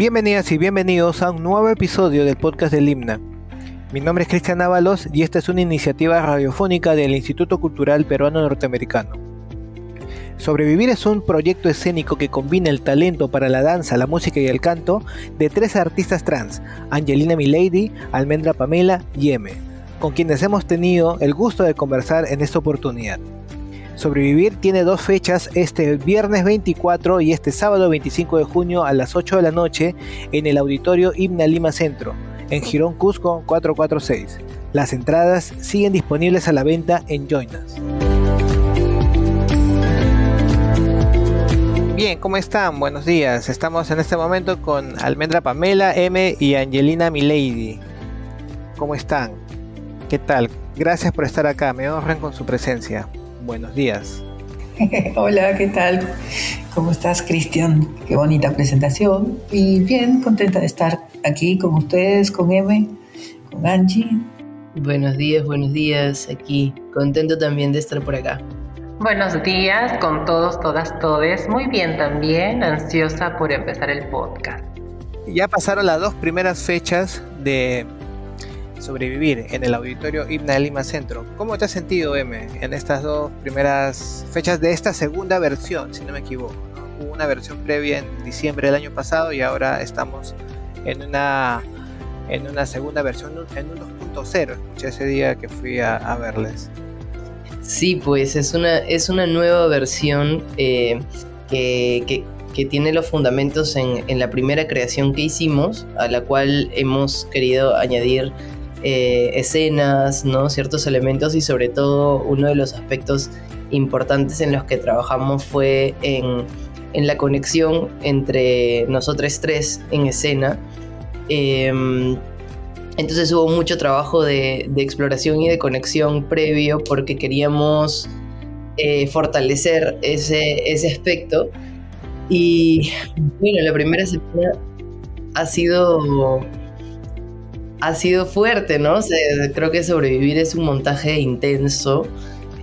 Bienvenidas y bienvenidos a un nuevo episodio del podcast del Himna. Mi nombre es Cristian Ábalos y esta es una iniciativa radiofónica del Instituto Cultural Peruano Norteamericano. Sobrevivir es un proyecto escénico que combina el talento para la danza, la música y el canto de tres artistas trans, Angelina Milady, Almendra Pamela y M, con quienes hemos tenido el gusto de conversar en esta oportunidad. Sobrevivir tiene dos fechas, este viernes 24 y este sábado 25 de junio a las 8 de la noche en el auditorio Himna Lima Centro, en Girón Cusco 446. Las entradas siguen disponibles a la venta en Joinas. Bien, ¿cómo están? Buenos días. Estamos en este momento con Almendra Pamela M y Angelina Milady. ¿Cómo están? ¿Qué tal? Gracias por estar acá, me honran con su presencia buenos días. Hola, ¿qué tal? ¿Cómo estás, Cristian? Qué bonita presentación. Y bien, contenta de estar aquí con ustedes, con M, con Angie. Buenos días, buenos días, aquí. Contento también de estar por acá. Buenos días con todos, todas, todes. Muy bien también, ansiosa por empezar el podcast. Ya pasaron las dos primeras fechas de sobrevivir en el auditorio Himna de Lima Centro. ¿Cómo te has sentido, M, en estas dos primeras fechas de esta segunda versión, si no me equivoco? Hubo una versión previa en diciembre del año pasado y ahora estamos en una, en una segunda versión, en un 2.0. Escuché ese día que fui a, verles. Sí, pues es una, es una nueva versión eh, que, que, que, tiene los fundamentos en, en, la primera creación que hicimos, a la cual hemos querido añadir eh, escenas, ¿no? ciertos elementos y sobre todo uno de los aspectos importantes en los que trabajamos fue en, la conexión entre nosotros tres en escena. Em, entonces hubo mucho trabajo de, exploración y de conexión previo porque queríamos eh, fortalecer ese, ese aspecto. Y bueno, la primera semana ha sido ha sido fuerte, ¿no? creo que sobrevivir es un montaje intenso,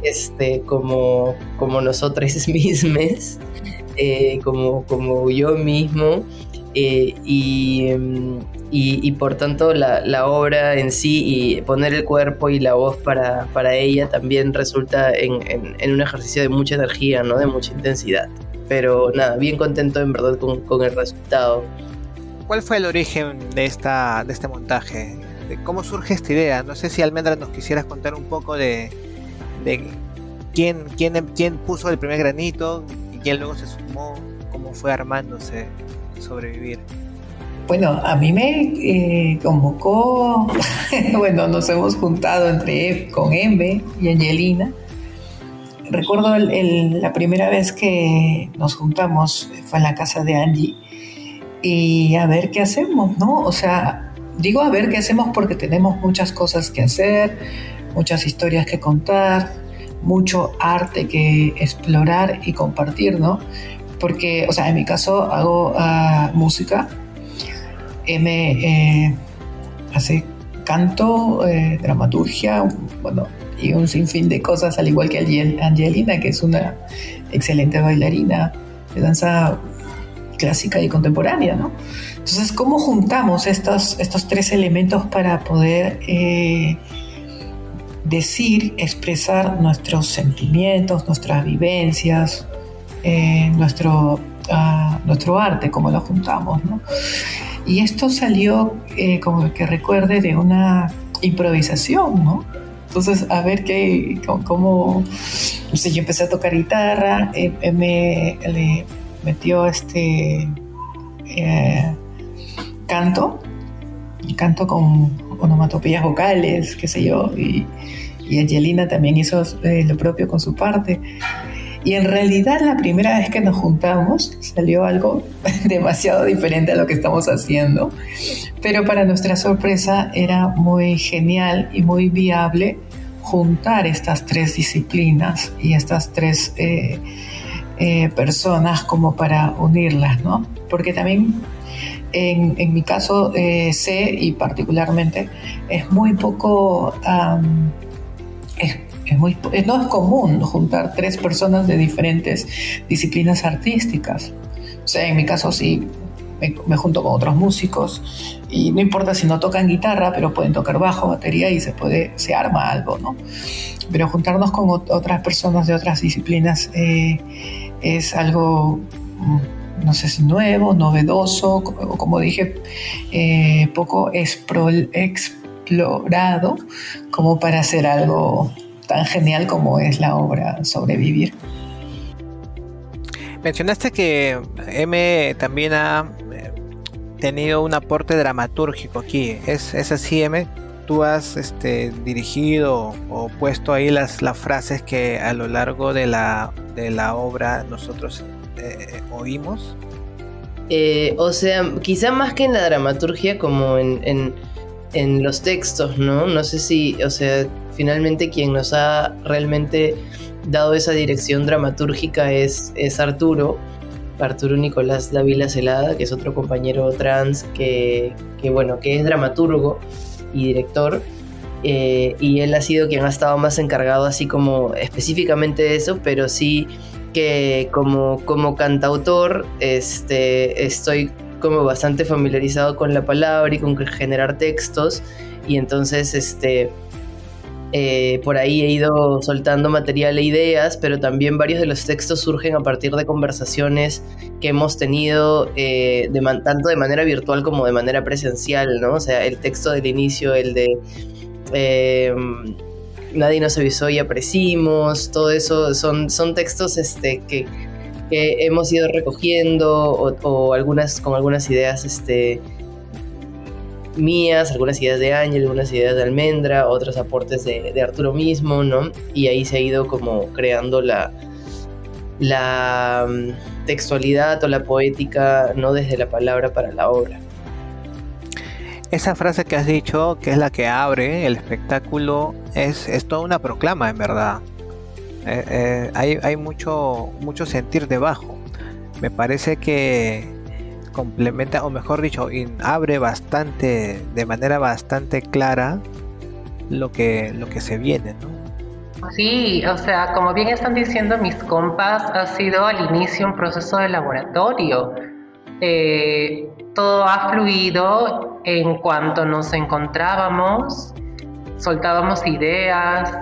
este, como, como nosotros mismos, eh, como, como yo mismo. Eh, y, y, por tanto la, obra en sí y poner el cuerpo y la voz para, para ella también resulta en, en, un ejercicio de mucha energía, ¿no? de mucha intensidad. Pero nada, bien contento en verdad con, con el resultado. ¿Cuál fue el origen de, esta, de este montaje? ¿De ¿Cómo surge esta idea? No sé si Almendra nos quisieras contar un poco de, quién, quién, quién puso el primer granito y quién luego se sumó, cómo fue armándose sobrevivir. Bueno, a mí me eh, convocó, bueno, nos hemos juntado entre con Embe y Angelina. Recuerdo la primera vez que nos juntamos fue en la casa de Angie y a ver qué hacemos, ¿no? O sea, digo a ver qué hacemos porque tenemos muchas cosas que hacer, muchas historias que contar, mucho arte que explorar y compartir, ¿no? Porque, o sea, en mi caso hago uh, música, me eh, hace canto, eh, dramaturgia, bueno, y un sinfín de cosas, al igual que Angelina, que es una excelente bailarina de danza clásica y contemporánea, ¿no? Entonces, ¿cómo juntamos estos, estos tres elementos para poder eh, decir, expresar nuestros sentimientos, nuestras vivencias, eh, nuestro, uh, nuestro arte, cómo lo juntamos, ¿no? Y esto salió, eh, como que recuerde, de una improvisación, ¿no? Entonces, a ver qué, cómo, no sé, yo empecé a tocar guitarra, me, le, metió este eh, canto, canto con onomatopeyas vocales, qué sé yo, y, Angelina también hizo eh, lo propio con su parte. Y en realidad la primera vez que nos juntamos salió algo demasiado diferente a lo que estamos haciendo, pero para nuestra sorpresa era muy genial y muy viable juntar estas tres disciplinas y estas tres eh, eh, personas como para unirlas, ¿no? Porque también en, mi caso eh, sé y particularmente es muy poco, es, muy, no es común juntar tres personas de diferentes disciplinas artísticas. O sea, en mi caso sí, me, junto con otros músicos y no importa si no tocan guitarra, pero pueden tocar bajo, batería y se puede, se arma algo, ¿no? Pero juntarnos con otras personas de otras disciplinas eh, es algo, no sé si nuevo, novedoso, o como dije, eh, poco explorado como para hacer algo tan genial como es la obra Sobrevivir. Mencionaste que M también ha eh, tenido un aporte dramatúrgico aquí. ¿Es, es así, M? ¿Tú has este, dirigido o puesto ahí las, las frases que a lo largo de la, de la obra nosotros eh, oímos? Eh, o sea, quizá más que en la dramaturgia, como en, en, en, los textos, ¿no? No sé si, o sea, finalmente quien nos ha realmente dado esa dirección dramatúrgica es, es Arturo, Arturo Nicolás Dávila Celada, que es otro compañero trans que, bueno, que es dramaturgo y director. Eh, y él ha sido quien ha estado más encargado así como específicamente de eso, pero sí que como, como cantautor este, estoy como bastante familiarizado con la palabra y con generar textos y entonces este, eh, por ahí he ido soltando material e ideas, pero también varios de los textos surgen a partir de conversaciones que hemos tenido eh, tanto de manera virtual como de manera presencial, ¿no? O sea, el texto del inicio, el de eh, Nadie nos avisó y aprecimos, todo eso son, son textos este, que, hemos ido recogiendo o, algunas con algunas ideas este, mías, algunas ideas de Ángel, algunas ideas de Almendra, otros aportes de, Arturo mismo, ¿no? Y ahí se ha ido como creando la, la mm, textualidad o la poética, no desde la palabra para la obra. Esa frase que has dicho, que es la que abre el espectáculo, es, es toda una proclama, en verdad. Eh, eh, hay, hay mucho, mucho sentir debajo. Me parece que complementa, o mejor dicho, abre bastante, de manera bastante clara lo que, lo que se viene, ¿no? Sí, o sea, como bien están diciendo mis compas, ha sido al inicio un proceso de laboratorio. Eh, todo ha fluido en cuanto nos encontrábamos, soltábamos ideas,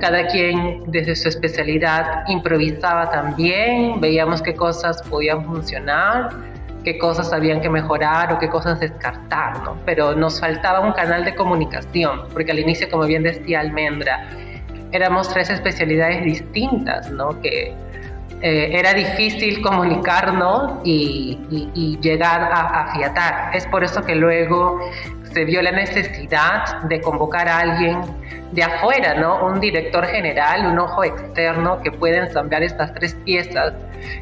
cada quien desde su especialidad improvisaba también, veíamos qué cosas podían funcionar qué cosas habían que mejorar o qué cosas descartar, ¿no? Pero nos faltaba un canal de comunicación, porque al inicio, como bien decía Almendra, éramos tres especialidades distintas, ¿no? Que eh, era difícil comunicarnos y, llegar a, a fiatar. Es por eso que luego se vio la necesidad de convocar a alguien de afuera, ¿no? Un director general, un ojo externo que pueda ensamblar estas tres piezas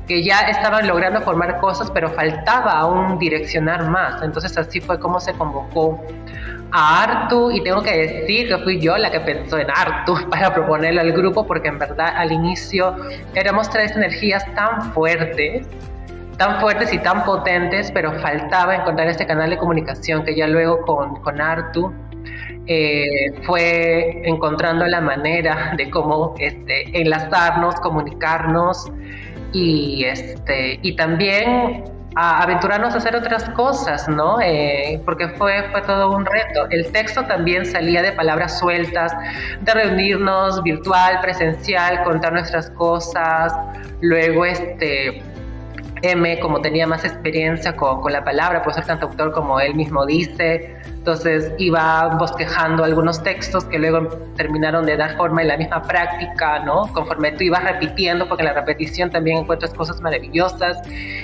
que ya estaban logrando formar cosas, pero faltaba aún direccionar más. Entonces así fue como se convocó a Artu y tengo que decir que fui yo la que pensó en Artu para proponerle al grupo porque en verdad al inicio éramos tres energías tan fuertes tan fuertes y tan potentes, pero faltaba encontrar este canal de comunicación que ya luego con, con Artu eh, fue encontrando la manera de cómo este, enlazarnos, comunicarnos y, este, y también a aventurarnos a hacer otras cosas, ¿no? Eh, porque fue, fue todo un reto. El texto también salía de palabras sueltas, de reunirnos virtual, presencial, contar nuestras cosas, luego este M, como tenía más experiencia con, la palabra, puede ser cantautor como él mismo dice, entonces iba bosquejando algunos textos que luego terminaron de dar forma en la misma práctica, ¿no? Conforme tú ibas repitiendo, porque la repetición también encuentras cosas maravillosas,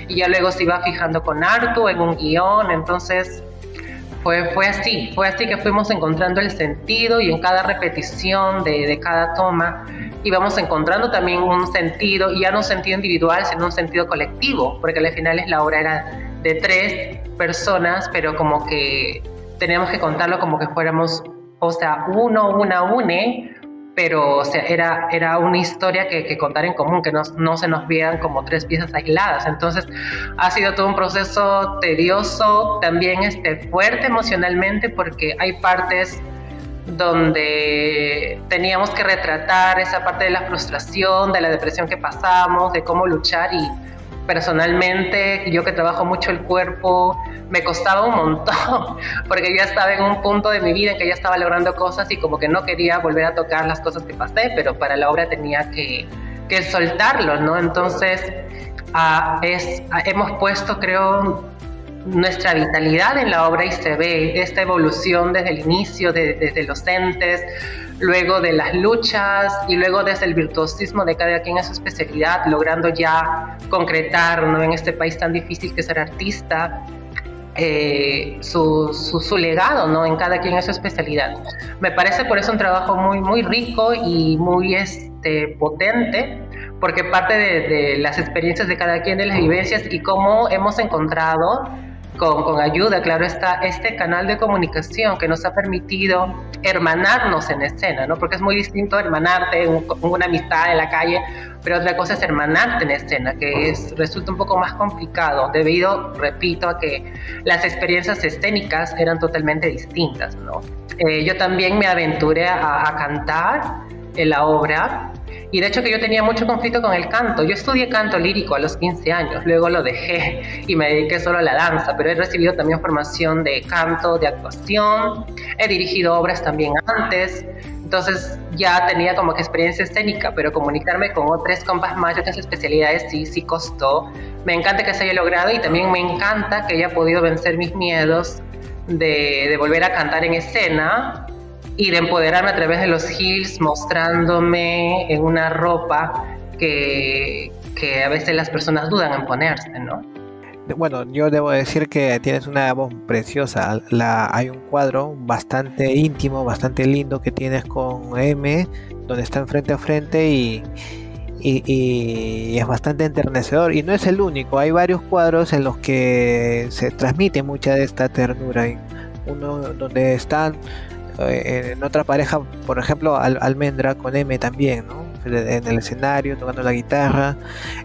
y ya luego se iba fijando con Artu en un guion, entonces fue, fue así, fue así que fuimos encontrando el sentido y en cada repetición de, de cada toma íbamos encontrando también un sentido, ya no un sentido individual, sino un sentido colectivo, porque al final la obra era de tres personas, pero como que teníamos que contarlo como que fuéramos, o sea, uno, una, une, pero o sea, era, era una historia que, contar en común, que no, no, se nos vean como tres piezas aisladas. Entonces ha sido todo un proceso tedioso, también este, fuerte emocionalmente, porque hay partes donde teníamos que retratar esa parte de la frustración, de la depresión que pasamos, de cómo luchar y personalmente, yo que trabajo mucho el cuerpo, me costaba un montón, porque ya estaba en un punto de mi vida en que ya estaba logrando cosas y como que no quería volver a tocar las cosas que pasé, pero para la obra tenía que, que soltarlo, ¿no? Entonces, ah, es, ah, hemos puesto, creo, nuestra vitalidad en la obra y se ve esta evolución desde el inicio, desde los entes, luego de las luchas y luego desde el virtuosismo de cada quien en su especialidad, logrando ya concretar ¿no? en este país tan difícil que ser artista. Eh, su, su, legado ¿no? en cada quien en su especialidad. Me parece por eso un trabajo muy, muy rico y muy este, potente, porque parte de, de las experiencias de cada quien, de las vivencias y cómo hemos encontrado con, ayuda, claro está, este canal de comunicación que nos ha permitido hermanarnos en escena, ¿no? Porque es muy distinto hermanarte en, una amistad en la calle, pero otra cosa es hermanarte en escena, que es, resulta un poco más complicado, debido, repito, a que las experiencias escénicas eran totalmente distintas, ¿no? Eh, yo también me aventuré a, a cantar en la obra y de hecho que yo tenía mucho conflicto con el canto. Yo estudié canto lírico a los 15 años, luego lo dejé y me dediqué solo a la danza, pero he recibido también formación de canto, de actuación, he dirigido obras también antes, entonces ya tenía como que experiencia escénica, pero comunicarme con otras compas más de otras especialidades sí, sí costó. Me encanta que se haya logrado y también me encanta que haya podido vencer mis miedos de, de volver a cantar en escena y de empoderarme a través de los heels, mostrándome en una ropa que, que a veces las personas dudan en ponerse, ¿no? Bueno, yo debo decir que tienes una voz preciosa. Hay un cuadro bastante íntimo, bastante lindo que tienes con M, donde están frente a frente y, y, es bastante enternecedor. Y no es el único, hay varios cuadros en los que se transmite mucha de esta ternura. Uno donde están en otra pareja, por ejemplo, Almendra con M también, ¿no? En el escenario, tocando la guitarra.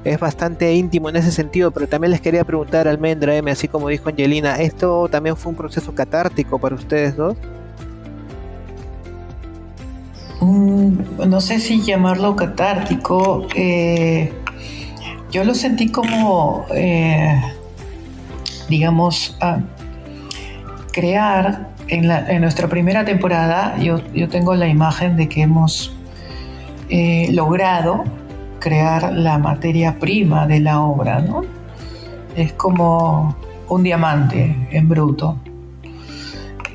Es bastante íntimo en ese sentido, pero también les quería preguntar, Almendra, M, así como dijo Angelina, ¿esto también fue un proceso catártico para ustedes dos? Mm, no sé si llamarlo catártico. Eh, yo lo sentí como, eh, digamos, crear en, nuestra primera temporada yo, tengo la imagen de que hemos eh, logrado crear la materia prima de la obra, ¿no? Es como un diamante en bruto.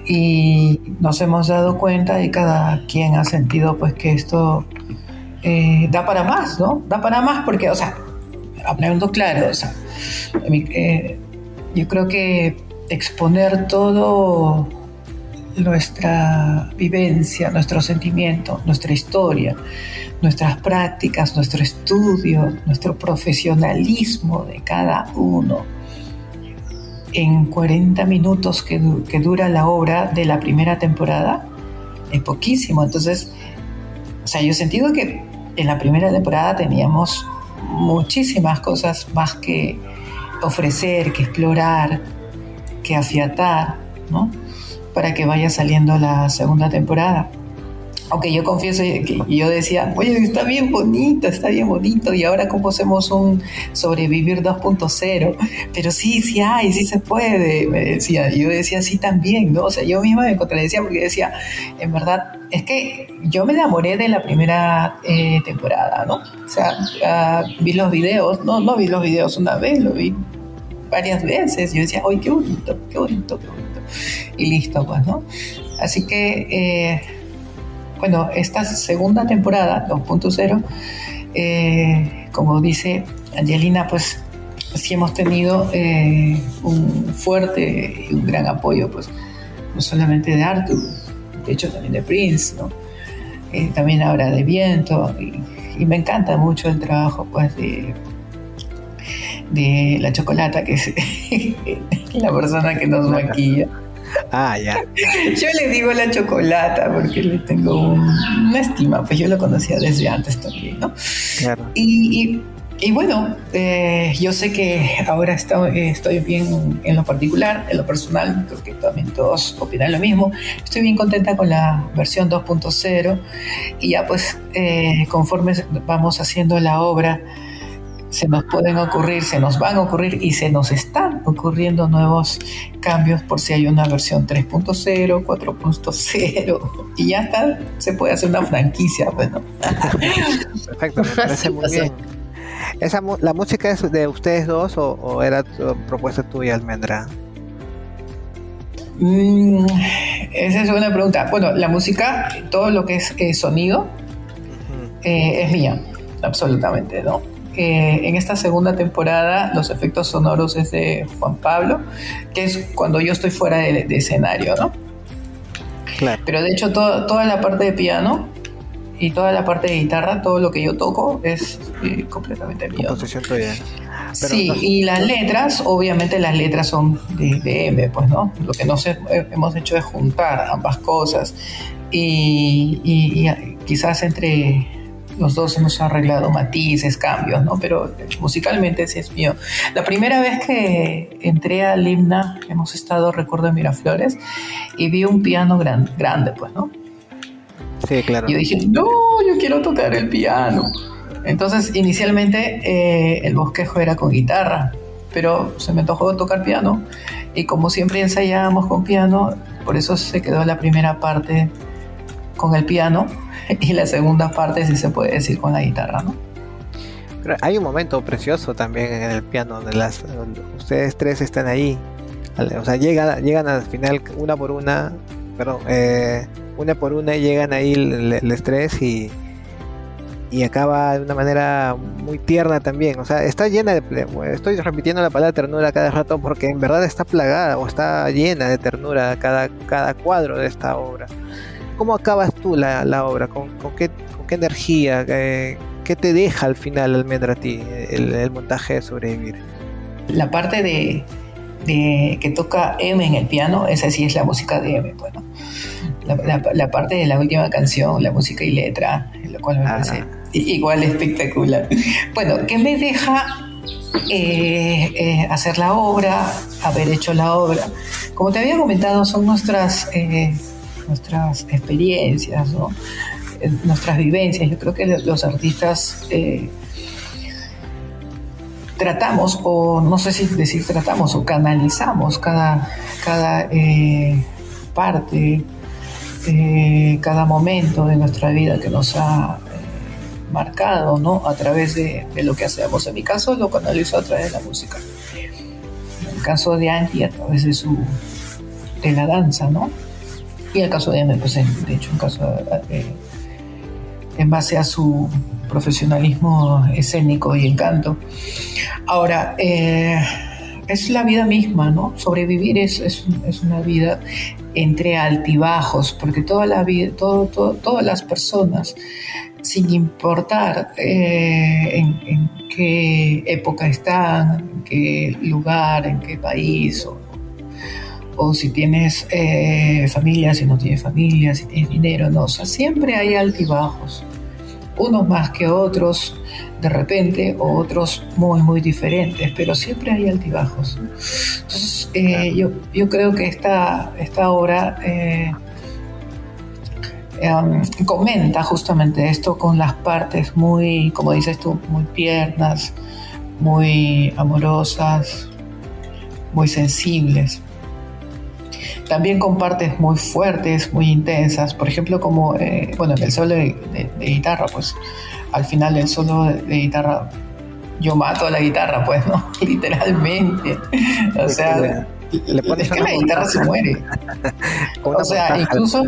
Y nos hemos dado cuenta y cada quien ha sentido pues que esto eh, da para más, ¿no? Da para más porque, o sea, hablando claro, o sea, eh, yo creo que exponer todo nuestra vivencia, nuestro sentimiento, nuestra historia, nuestras prácticas, nuestro estudio, nuestro profesionalismo de cada uno en 40 minutos que, dura la obra de la primera temporada es poquísimo. Entonces, o sea, yo he sentido que en la primera temporada teníamos muchísimas cosas más que ofrecer, que explorar, que afiatar, ¿no? Para que vaya saliendo la segunda temporada. Aunque yo confieso que yo decía, oye, está bien bonito, está bien bonito, y ahora cómo hacemos un sobrevivir 2.0, pero sí, sí hay, sí se puede, me decía, yo decía sí también, ¿no? O sea, yo misma me contradecía porque decía, en verdad, es que yo me enamoré de la primera eh, temporada, ¿no? O sea, ah, vi los videos, no, no vi los videos una vez, lo vi varias veces, yo decía, ¡ay, qué bonito, qué bonito, qué bonito! Y listo, pues, ¿no? Así que, eh, bueno, esta segunda temporada, 2.0, eh, como dice Angelina, pues sí hemos tenido eh, un fuerte y un gran apoyo, pues, no solamente de Arthur, de hecho también de Prince, ¿no? también ahora de Viento, y, me encanta mucho el trabajo, pues, de de la chocolata, que es la persona que nos maquilla. Ah, ya. Yo le digo la chocolata porque le tengo una estima, pues yo lo conocía desde antes también, ¿no? Claro. Y, y, bueno, eh, yo sé que ahora estoy, bien en lo particular, en lo personal, creo que también todos opinan lo mismo. Estoy bien contenta con la versión 2.0 y ya pues eh, conforme vamos haciendo la obra, se nos pueden ocurrir, se nos van a ocurrir y se nos están ocurriendo nuevos cambios por si hay una versión 3.0, 4.0 y ya está, se puede hacer una franquicia, bueno. Perfecto, me parece muy bien. ¿Esa, ¿La música es de ustedes dos o, era propuesta tuya, Almendra? Mm, esa es una pregunta. Bueno, la música, todo lo que es eh, sonido, eh, es mía, absolutamente, ¿no? Eh, en esta segunda temporada los efectos sonoros es de Juan Pablo, que es cuando yo estoy fuera de, escenario, ¿no? Claro. Pero de hecho toda la parte de piano y toda la parte de guitarra, todo lo que yo toco es eh, completamente mío. sí, y las letras, obviamente las letras son de, M, pues, ¿no? Lo que nos hemos hecho es juntar ambas cosas y quizás entre los dos hemos arreglado matices, cambios, ¿no? Pero musicalmente ese es mío. La primera vez que entré al himna, hemos estado, recuerdo, en Miraflores, y vi un piano grande, pues, ¿no? Sí, claro. Y yo dije, no, yo quiero tocar el piano. Entonces, inicialmente eh, el bosquejo era con guitarra, pero se me antojó tocar piano. Y como siempre ensayábamos con piano, por eso se quedó la primera parte con el piano y la segunda parte, si se puede decir, con la guitarra, ¿no? Pero hay un momento precioso también en el piano, donde las, ustedes tres están ahí. O sea, llegan, al final una por una, perdón, eh, una por una y llegan ahí el, estrés y, y acaba de una manera muy tierna también. O sea, está llena de. Estoy repitiendo la palabra ternura cada rato porque en verdad está plagada o está llena de ternura cada, cada cuadro de esta obra. ¿Cómo acabas tú la, obra? ¿Con, qué, energía? ¿Qué, te deja al final, Almendra, a ti, el, montaje de sobrevivir? La parte de, que toca M en el piano, esa sí es la música de M, bueno. La, parte de la última canción, la música y letra, lo cual me parece igual espectacular. Bueno, ¿qué me deja eh, eh, hacer la obra, haber hecho la obra? Como te había comentado, son nuestras eh, nuestras experiencias, nuestras vivencias. Yo creo que los artistas eh, tratamos, o no sé si decir tratamos, o canalizamos cada, cada eh, parte, eh, cada momento de nuestra vida que nos ha marcado, ¿no? A través de, lo que hacemos. En mi caso lo canalizo a través de la música. En el caso de Angie, a través de su de la danza, ¿no? Y el caso de Ender, pues de hecho, un eh, en base a su profesionalismo escénico y encanto. Ahora, eh, es la vida misma, ¿no? Sobrevivir es, es, una vida entre altibajos, porque toda la vida, todo, todas las personas, sin importar eh, en, qué época están, en qué lugar, en qué país o si tienes eh, familia, si no tienes familia, si tienes dinero, no, o sea, siempre hay altibajos, unos más que otros de repente, o otros muy, muy diferentes, pero siempre hay altibajos. Entonces, eh, yo, yo, creo que esta, esta obra eh, em, comenta justamente esto con las partes muy, como dices tú, muy tiernas, muy amorosas, muy sensibles también con partes muy fuertes, muy intensas, por ejemplo, como, eh, bueno, en el solo de, guitarra, pues al final del solo de, guitarra yo mato a la guitarra, pues, ¿no? Literalmente. O sea, es que la guitarra se muere. o sea, incluso...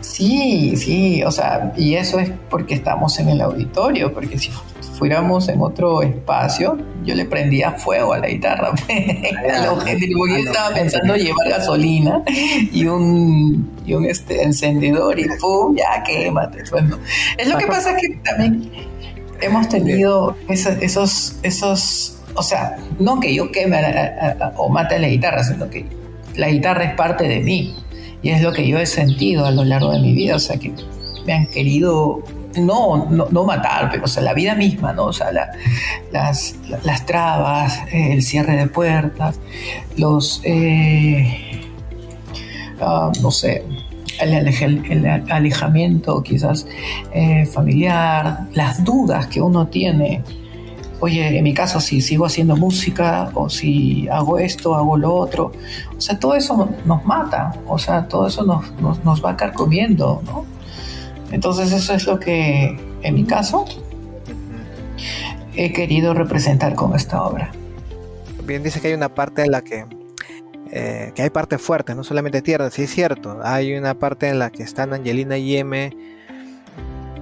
Sí. sí, o sea, y eso es porque estamos en el auditorio, porque si fuéramos en otro espacio, yo le prendía fuego a la guitarra. porque yo estaba pensando llevar gasolina y un, y un este, encendedor y ¡pum! Ya quémate. Bueno, es lo que pasa que también hemos tenido esos, esos, esos o sea, no que yo queme o mate a la guitarra, sino que la guitarra es parte de mí y es lo que yo he sentido a lo largo de mi vida, o sea, que me han querido no, no, matar, pero o sea, la vida misma, ¿no? O sea, las, las, trabas, el cierre de puertas, los, ah, no sé, el, alejamiento quizás eh, familiar, las dudas que uno tiene oye, en mi caso, si sigo haciendo música o si hago esto, hago lo otro. O sea, todo eso nos mata, o sea, todo eso nos, nos, nos va carcomiendo, ¿no? Entonces eso es lo que, en mi caso, he querido representar con esta obra. Bien dice que hay una parte en la que eh, que hay partes fuertes, no solamente tierra, sí es cierto. Hay una parte en la que están Angelina y M,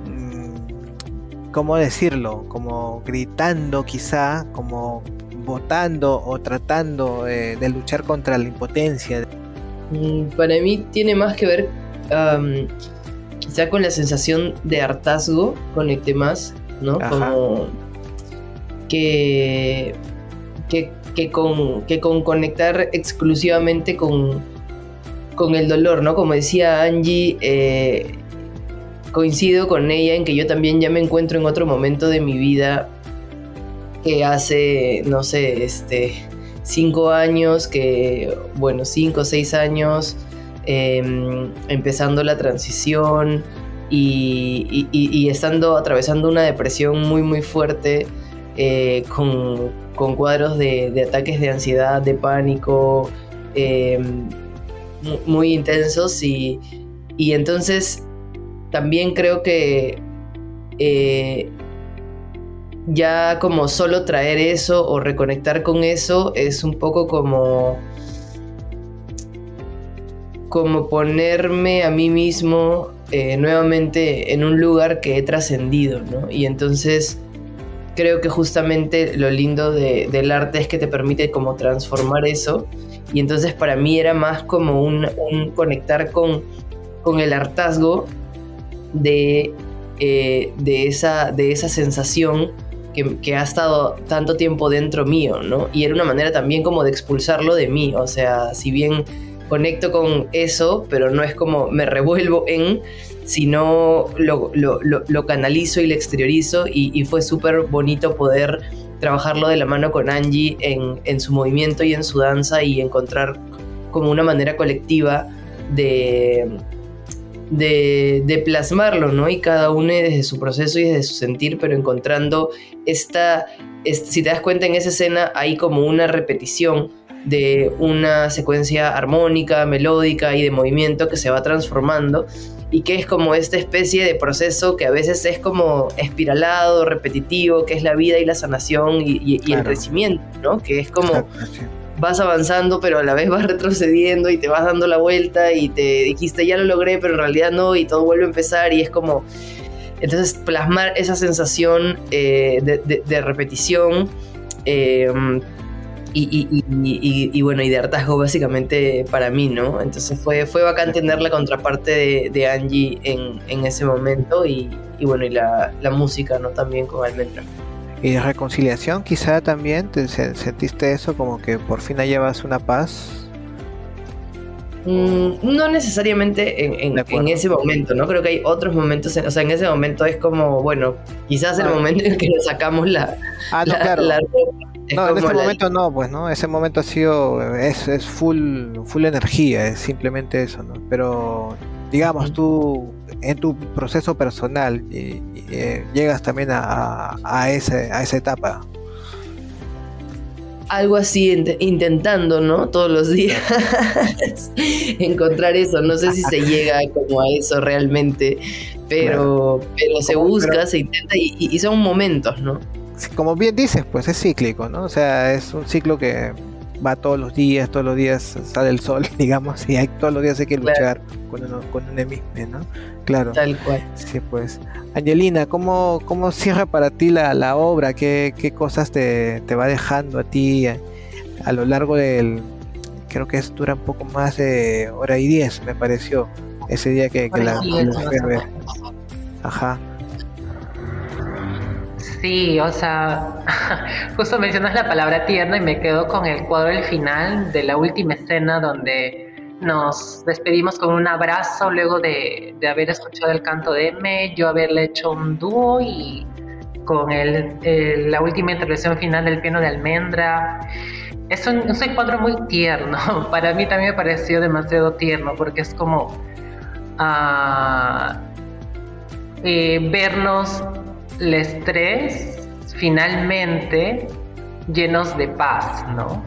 mm, ¿cómo decirlo? Como gritando quizá, como votando o tratando eh, de luchar contra la impotencia. Para mí tiene más que ver quizá con la sensación de hartazgo, conecte más, ¿no? Como que, que que con, que con conectar exclusivamente con, con el dolor, ¿no? Como decía Angie, eh, coincido con ella en que yo también ya me encuentro en otro momento de mi vida que hace, no sé, este, cinco años, que, bueno, cinco o seis años, em, empezando la transición y, y, estando atravesando una depresión muy, muy fuerte eh, con, con cuadros de, ataques de ansiedad, de pánico, em, muy intensos y, entonces también creo que eh, ya como solo traer eso o reconectar con eso es un poco como como ponerme a mí mismo eh, nuevamente en un lugar que he trascendido, ¿no? Y entonces creo que justamente lo lindo del arte es que te permite como transformar eso. Y entonces para mí era más como un, conectar con, con el hartazgo de, eh, de, esa, de esa sensación que, que, ha estado tanto tiempo dentro mío, ¿no? Y era una manera también como de expulsarlo de mí. O sea, si bien conecto con eso, pero no es como me revuelvo en, sino lo, lo, canalizo y lo exteriorizo y, fue súper bonito poder trabajarlo de la mano con Angie en, su movimiento y en su danza y encontrar como una manera colectiva de, de, plasmarlo, ¿no? Y cada uno desde su proceso y desde su sentir, pero encontrando esta, si te das cuenta en esa escena hay como una repetición de una secuencia armónica, melódica y de movimiento que se va transformando y que es como esta especie de proceso que a veces es como espiralado, repetitivo, que es la vida y la sanación y, el crecimiento, ¿no? Que es como vas avanzando pero a la vez vas retrocediendo y te vas dando la vuelta y te dijiste ya lo logré pero en realidad no y todo vuelve a empezar y es como... Entonces plasmar esa sensación eh, de, repetición eh, y, bueno, y de hartazgo básicamente para mí, ¿no? Entonces fue, fue bacán tener la contraparte de, Angie en, ese momento y, bueno, y la, música, ¿no? También con Almendra. Y de reconciliación quizá también, te, ¿sentiste eso como que por fin llevas una paz? Mm, no necesariamente en, ese momento, ¿no? Creo que hay otros momentos, o sea, en ese momento es como, bueno, quizás el ah. momento en que le sacamos la, ah, no, en ese momento no, pues, ¿no? Ese momento ha sido, es, es full, full energía, es simplemente eso, ¿no? Pero, digamos, tú, en tu proceso personal, y, eh, llegas también a, a, ese, a esa etapa. Algo así, intentando, ¿no? Todos los días encontrar eso. No sé si se llega como a eso realmente, pero, pero se busca, se intenta y son momentos, ¿no? Como bien dices, pues es cíclico, ¿no? O sea, es un ciclo que va todos los días, todos los días sale el sol, digamos, y hay, todos los días hay que luchar con, con un enemigo, ¿no? Claro. Tal cual. Sí, pues. Angelina, ¿cómo, cómo cierra para ti la, la obra? ¿Qué, ¿Qué, cosas te, te, va dejando a ti a, lo largo del... Creo que es, dura un poco más de hora y diez, me pareció, ese día que, que la, ver. Ajá. Sí, o sea, justo mencionas la palabra tierna y me quedo con el cuadro del final de la última escena donde nos despedimos con un abrazo luego de, haber escuchado el canto de M, yo haberle hecho un dúo y con el, la última intervención final del piano de almendra. Es un, es un cuadro muy tierno, para mí también me pareció demasiado tierno porque es como uh, vernos el estrés finalmente llenos de paz, ¿no?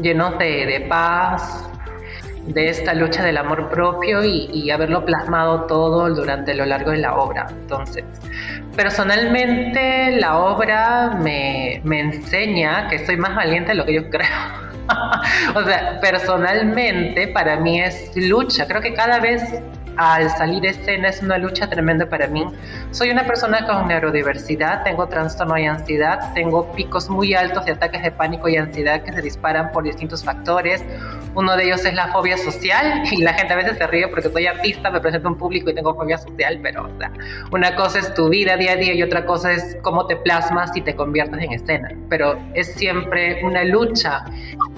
Llenos de, de paz, de esta lucha del amor propio y, haberlo plasmado todo durante lo largo de la obra. Entonces, personalmente la obra me, me enseña que soy más valiente de lo que yo creo. o sea, personalmente para mí es lucha. Creo que cada vez al salir de escena es una lucha tremenda para mí. Soy una persona con neurodiversidad, tengo trastorno y ansiedad, tengo picos muy altos de ataques de pánico y ansiedad que se disparan por distintos factores. Uno de ellos es la fobia social y la gente a veces se ríe porque soy artista, me presento en público y tengo fobia social, pero o sea, una cosa es tu vida día a día y otra cosa es cómo te plasmas y te conviertes en escena. Pero es siempre una lucha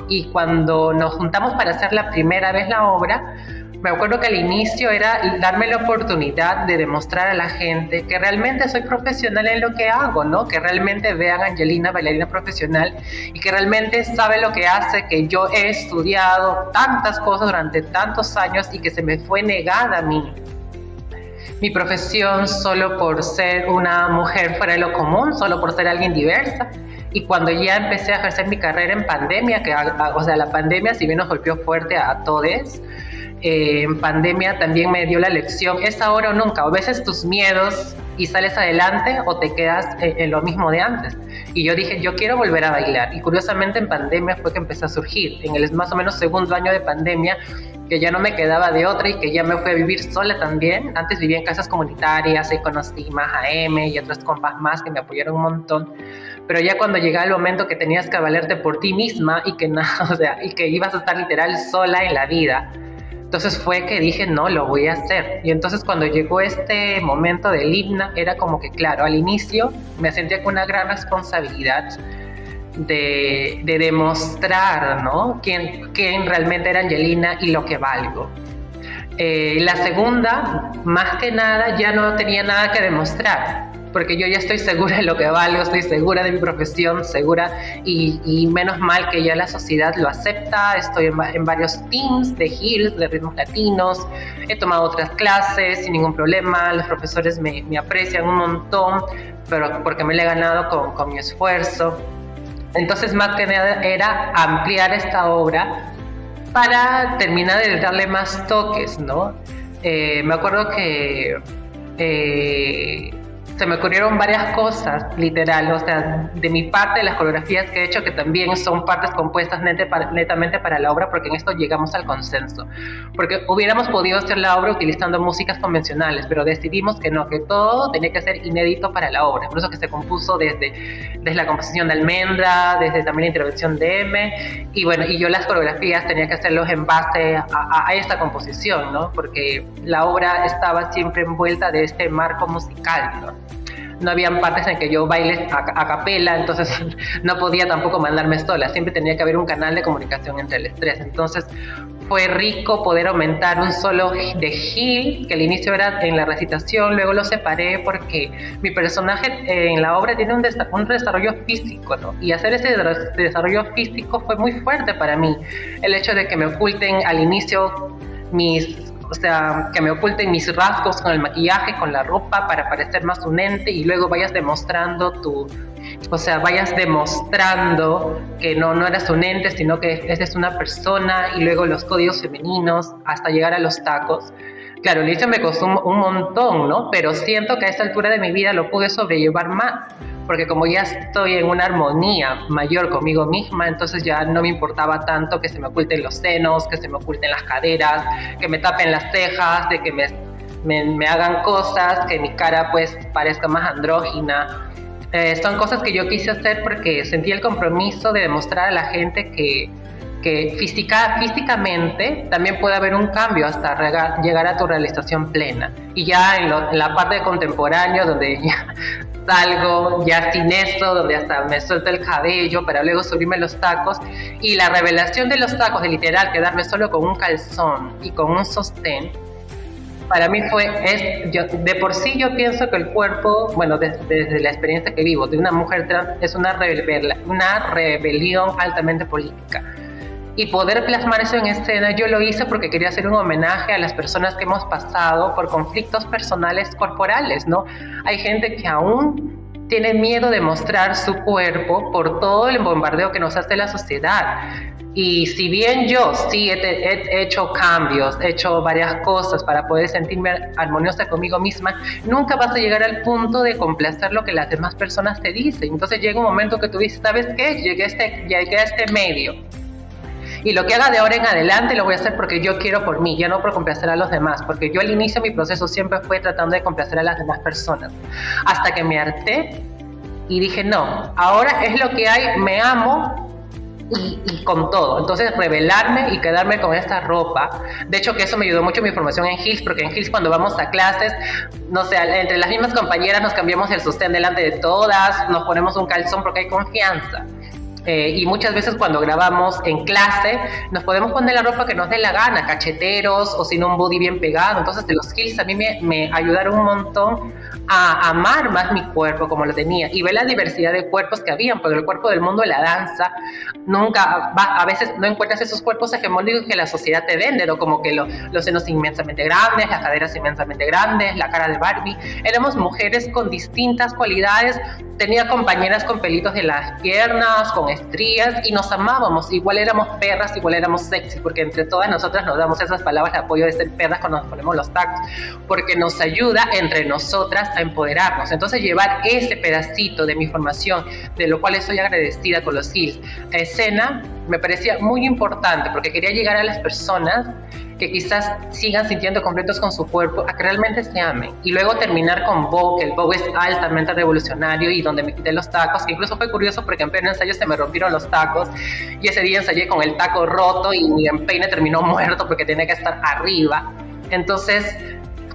y cuando nos juntamos para hacer la primera vez la obra, me acuerdo que al inicio era darme la oportunidad de demostrar a la gente que realmente soy profesional en lo que hago, ¿no? Que realmente vean a Angelina bailarina profesional y que realmente sabe lo que hace, que yo he estudiado tantas cosas durante tantos años y que se me fue negada a mí mi profesión solo por ser una mujer fuera de lo común, solo por ser alguien diversa. Y cuando ya empecé a ejercer mi carrera en pandemia, que o sea, la pandemia si bien nos golpeó fuerte a todos, eh, en pandemia también me dio la lección, es ahora o nunca, o veces tus miedos y sales adelante o te quedas en, lo mismo de antes. Y yo dije, yo quiero volver a bailar. Y curiosamente en pandemia fue que empecé a surgir. En el más o menos segundo año de pandemia, que ya no me quedaba de otra y que ya me fui a vivir sola también. Antes vivía en casas comunitarias, y conocí más a M y otras compas más que me apoyaron un montón. Pero ya cuando llegaba el momento que tenías que valerte por ti misma y que, nada, o sea, y que ibas a estar literal sola en la vida, entonces fue que dije, no, lo voy a hacer. Y entonces cuando llegó este momento del himno, era como que, claro, al inicio me sentía con una gran responsabilidad de, demostrar, ¿no? Quién, quién, realmente era Angelina y lo que valgo. Eh, la segunda, más que nada, ya no tenía nada que demostrar porque yo ya estoy segura de lo que valgo, estoy segura de mi profesión, segura y, menos mal que ya la sociedad lo acepta, estoy en, varios teams de hills, de ritmos latinos, he tomado otras clases sin ningún problema, los profesores me, aprecian un montón, pero porque me lo he ganado con, con mi esfuerzo. Entonces, más que nada era ampliar esta obra para terminar de darle más toques, ¿no? Eh, me acuerdo que eh, se me ocurrieron varias cosas, literal, o sea, de mi parte, las coreografías que he hecho, que también son partes compuestas netamente para la obra, porque en esto llegamos al consenso. Porque hubiéramos podido hacer la obra utilizando músicas convencionales, pero decidimos que no, que todo tenía que ser inédito para la obra. Por eso que se compuso desde, desde la composición de Almendra, desde también la intervención de M, y bueno, y yo las coreografías tenía que hacerlos en base a, a esta composición, ¿no? Porque la obra estaba siempre envuelta de este marco musical, ¿no? No habían partes en que yo baile a, capela, entonces no podía tampoco mandarme sola, siempre tenía que haber un canal de comunicación entre el estrés. Entonces fue rico poder aumentar un solo de Gil, que al inicio era en la recitación, luego lo separé porque mi personaje en la obra tiene un, desarrollo físico, ¿no? Y hacer ese desarrollo físico fue muy fuerte para mí. El hecho de que me oculten al inicio mis o sea, que me oculten mis rasgos con el maquillaje, con la ropa para parecer más un ente y luego vayas demostrando tu, o sea, vayas demostrando que no, no eras un ente, sino que eres una persona y luego los códigos femeninos hasta llegar a los tacos. Claro, el me costó un montón, ¿no? Pero siento que a esta altura de mi vida lo pude sobrellevar más porque como ya estoy en una armonía mayor conmigo misma, entonces ya no me importaba tanto que se me oculten los senos, que se me oculten las caderas, que me tapen las cejas, de que me, me, hagan cosas, que mi cara pues parezca más andrógina. Eh, son cosas que yo quise hacer porque sentí el compromiso de demostrar a la gente que, que física, físicamente también puede haber un cambio hasta llegar a tu realización plena. Y ya en, la parte de contemporáneo, donde ya salgo ya sin eso, donde hasta me suelto el cabello para luego subirme los tacos. Y la revelación de los tacos, de literal quedarme solo con un calzón y con un sostén, para mí fue, es, de por sí yo pienso que el cuerpo, bueno, desde, la experiencia que vivo de una mujer trans, es una, una rebelión altamente política y poder plasmar eso en escena, yo lo hice porque quería hacer un homenaje a las personas que hemos pasado por conflictos personales corporales, ¿no? Hay gente que aún tiene miedo de mostrar su cuerpo por todo el bombardeo que nos hace la sociedad. Y si bien yo sí he, hecho cambios, he hecho varias cosas para poder sentirme armoniosa conmigo misma, nunca vas a llegar al punto de complacer lo que las demás personas te dicen. Entonces llega un momento que tú dices, ¿sabes qué? Llegué a este, llegué a este medio. Y lo que haga de ahora en adelante lo voy a hacer porque yo quiero por mí, ya no por complacer a los demás, porque yo al inicio mi proceso siempre fue tratando de complacer a las demás personas. Hasta que me harté y dije, no, ahora es lo que hay, me amo y, con todo. Entonces, revelarme y quedarme con esta ropa. De hecho, que eso me ayudó mucho mi formación en Hills, porque en Hills cuando vamos a clases, no sé, entre las mismas compañeras nos cambiamos el sostén delante de todas, nos ponemos un calzón porque hay confianza. Eh, y muchas veces cuando grabamos en clase nos podemos poner la ropa que nos dé la gana, cacheteros o sin un body bien pegado. Entonces los skills a mí me, me ayudaron un montón a amar más mi cuerpo como lo tenía y ver la diversidad de cuerpos que habían, porque el cuerpo del mundo de la danza nunca va, a veces no encuentras esos cuerpos hegemónicos que la sociedad te vende, ¿no? como que los senos inmensamente grandes, las caderas inmensamente grandes, la cara de Barbie. Éramos mujeres con distintas cualidades, tenía compañeras con pelitos de las piernas, con estrías y nos amábamos, igual éramos perras, igual éramos sexy, porque entre todas nosotras nos damos esas palabras de apoyo de ser perras cuando nos ponemos los tacos, porque nos ayuda entre nosotras a empoderarnos. Entonces llevar ese pedacito de mi formación, de lo cual estoy agradecida con los SILs, a escena, me parecía muy importante porque quería llegar a las personas que quizás sigan sintiendo completos con su cuerpo, a que realmente se amen. Y luego terminar con Vogue, que el Vogue es altamente revolucionario y donde me quité los tacos, que incluso fue curioso porque en pleno ensayo se me rompieron los tacos y ese día ensayé con el taco roto y mi empeine terminó muerto porque tenía que estar arriba. Entonces,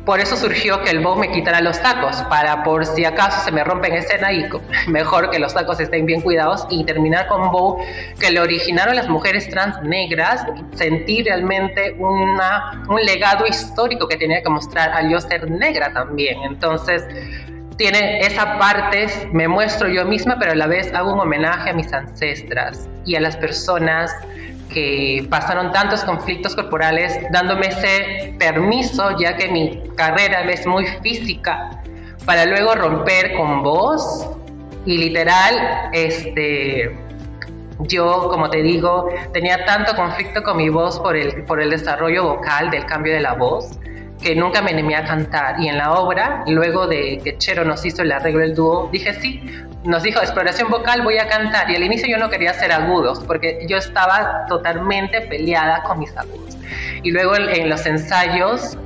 por eso surgió que el Vogue me quitara los tacos, para por si acaso se me rompen escena y mejor que los tacos estén bien cuidados y terminar con Vogue, que le originaron las mujeres trans negras, sentir realmente una, un legado histórico que tenía que mostrar al yo ser negra también. Entonces, tiene esa parte, me muestro yo misma, pero a la vez hago un homenaje a mis ancestras y a las personas que pasaron tantos conflictos corporales, dándome ese permiso, ya que mi carrera es muy física, para luego romper con voz y literal, este, yo, como te digo, tenía tanto conflicto con mi voz por el, por el desarrollo vocal, del cambio de la voz, que nunca me animé a cantar. Y en la obra, luego de que Chero nos hizo el arreglo del dúo, dije sí, nos dijo exploración vocal, voy a cantar. Y al inicio yo no quería hacer agudos, porque yo estaba totalmente peleada con mis agudos. Y luego en los ensayos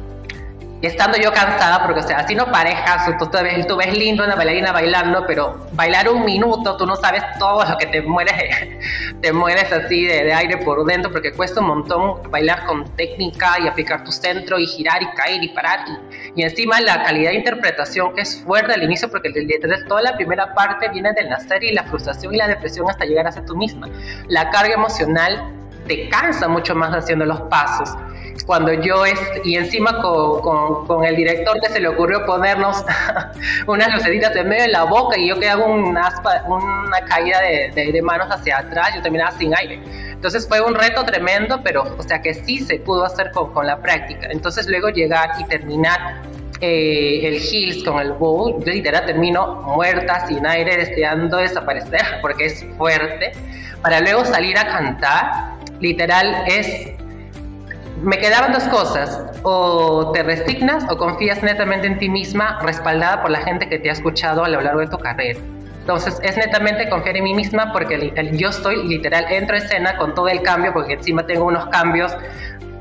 estando yo cansada, porque o sea, así no parejas, tú, tú, ves, tú ves lindo una bailarina bailando, pero bailar un minuto, tú no sabes todo lo que te mueres, te mueres así de, aire por dentro, porque cuesta un montón bailar con técnica y aplicar tu centro y girar y caer y parar. Y, y encima la calidad de interpretación que es fuerte al inicio, porque detrás toda la primera parte viene del nacer y la frustración y la depresión hasta llegar a ser tú misma. La carga emocional te cansa mucho más haciendo los pasos cuando yo es, y encima con, con, el director que se le ocurrió ponernos unas lucecitas en medio de la boca y yo que hago un aspa, una caída de, de, manos hacia atrás, yo terminaba sin aire. Entonces fue un reto tremendo, pero o sea que sí se pudo hacer con, con la práctica. Entonces luego llegar y terminar eh, el Hills con el Bow, yo literal termino muerta, sin aire, deseando desaparecer porque es fuerte, para luego salir a cantar, literal es me quedaban dos cosas, o te resignas o confías netamente en ti misma, respaldada por la gente que te ha escuchado a lo largo de tu carrera. Entonces es netamente confiar en mí misma porque yo estoy literal, entro a escena con todo el cambio, porque encima tengo unos cambios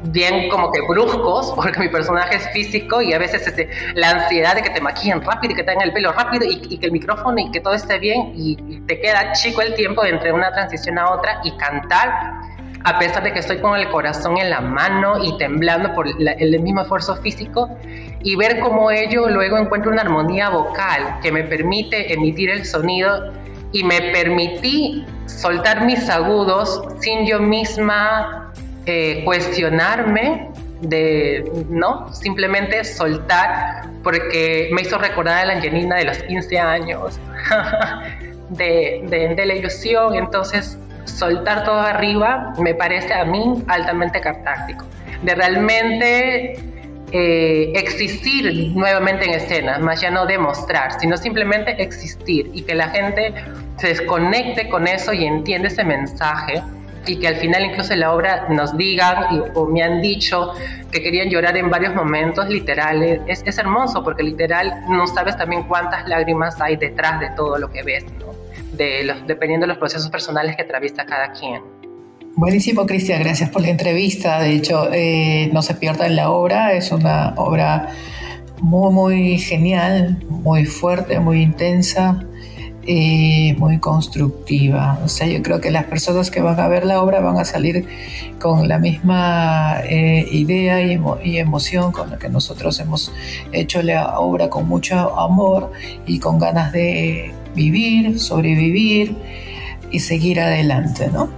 bien como que bruscos, porque mi personaje es físico y a veces este, la ansiedad de que te maquillen rápido y que tengan el pelo rápido y, que el micrófono y que todo esté bien y te queda chico el tiempo entre una transición a otra y cantar a pesar de que estoy con el corazón en la mano y temblando por el mismo esfuerzo físico, y ver cómo ello luego encuentra una armonía vocal que me permite emitir el sonido y me permití soltar mis agudos sin yo misma eh, cuestionarme de, ¿no? Simplemente soltar, porque me hizo recordar a la Angelina de los 15 años, de, de la ilusión, entonces soltar todo arriba me parece a mí altamente catártico. De realmente eh, existir nuevamente en escena, más ya no demostrar, sino simplemente existir y que la gente se desconecte con eso y entiende ese mensaje y que al final incluso en la obra nos digan o me han dicho que querían llorar en varios momentos literales. Es, es, hermoso porque literal no sabes también cuántas lágrimas hay detrás de todo lo que ves, ¿no? De los, dependiendo de los procesos personales que atraviesa cada quien. Buenísimo, Cristian, gracias por la entrevista. De hecho, eh, no se pierdan la obra, es una obra muy, muy genial, muy fuerte, muy intensa, eh, muy constructiva. O sea, yo creo que las personas que van a ver la obra van a salir con la misma eh, idea y, y, emoción con la que nosotros hemos hecho la obra con mucho amor y con ganas de vivir, sobrevivir y seguir adelante, ¿no?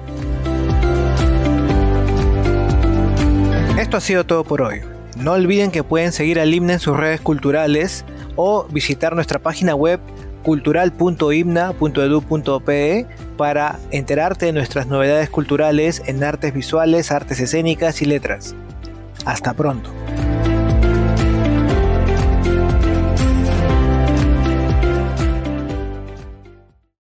Esto ha sido todo por hoy. No olviden que pueden seguir al himna en sus redes culturales o visitar nuestra página web cultural.himna.edu.pe para enterarte de nuestras novedades culturales en artes visuales, artes escénicas y letras. Hasta pronto.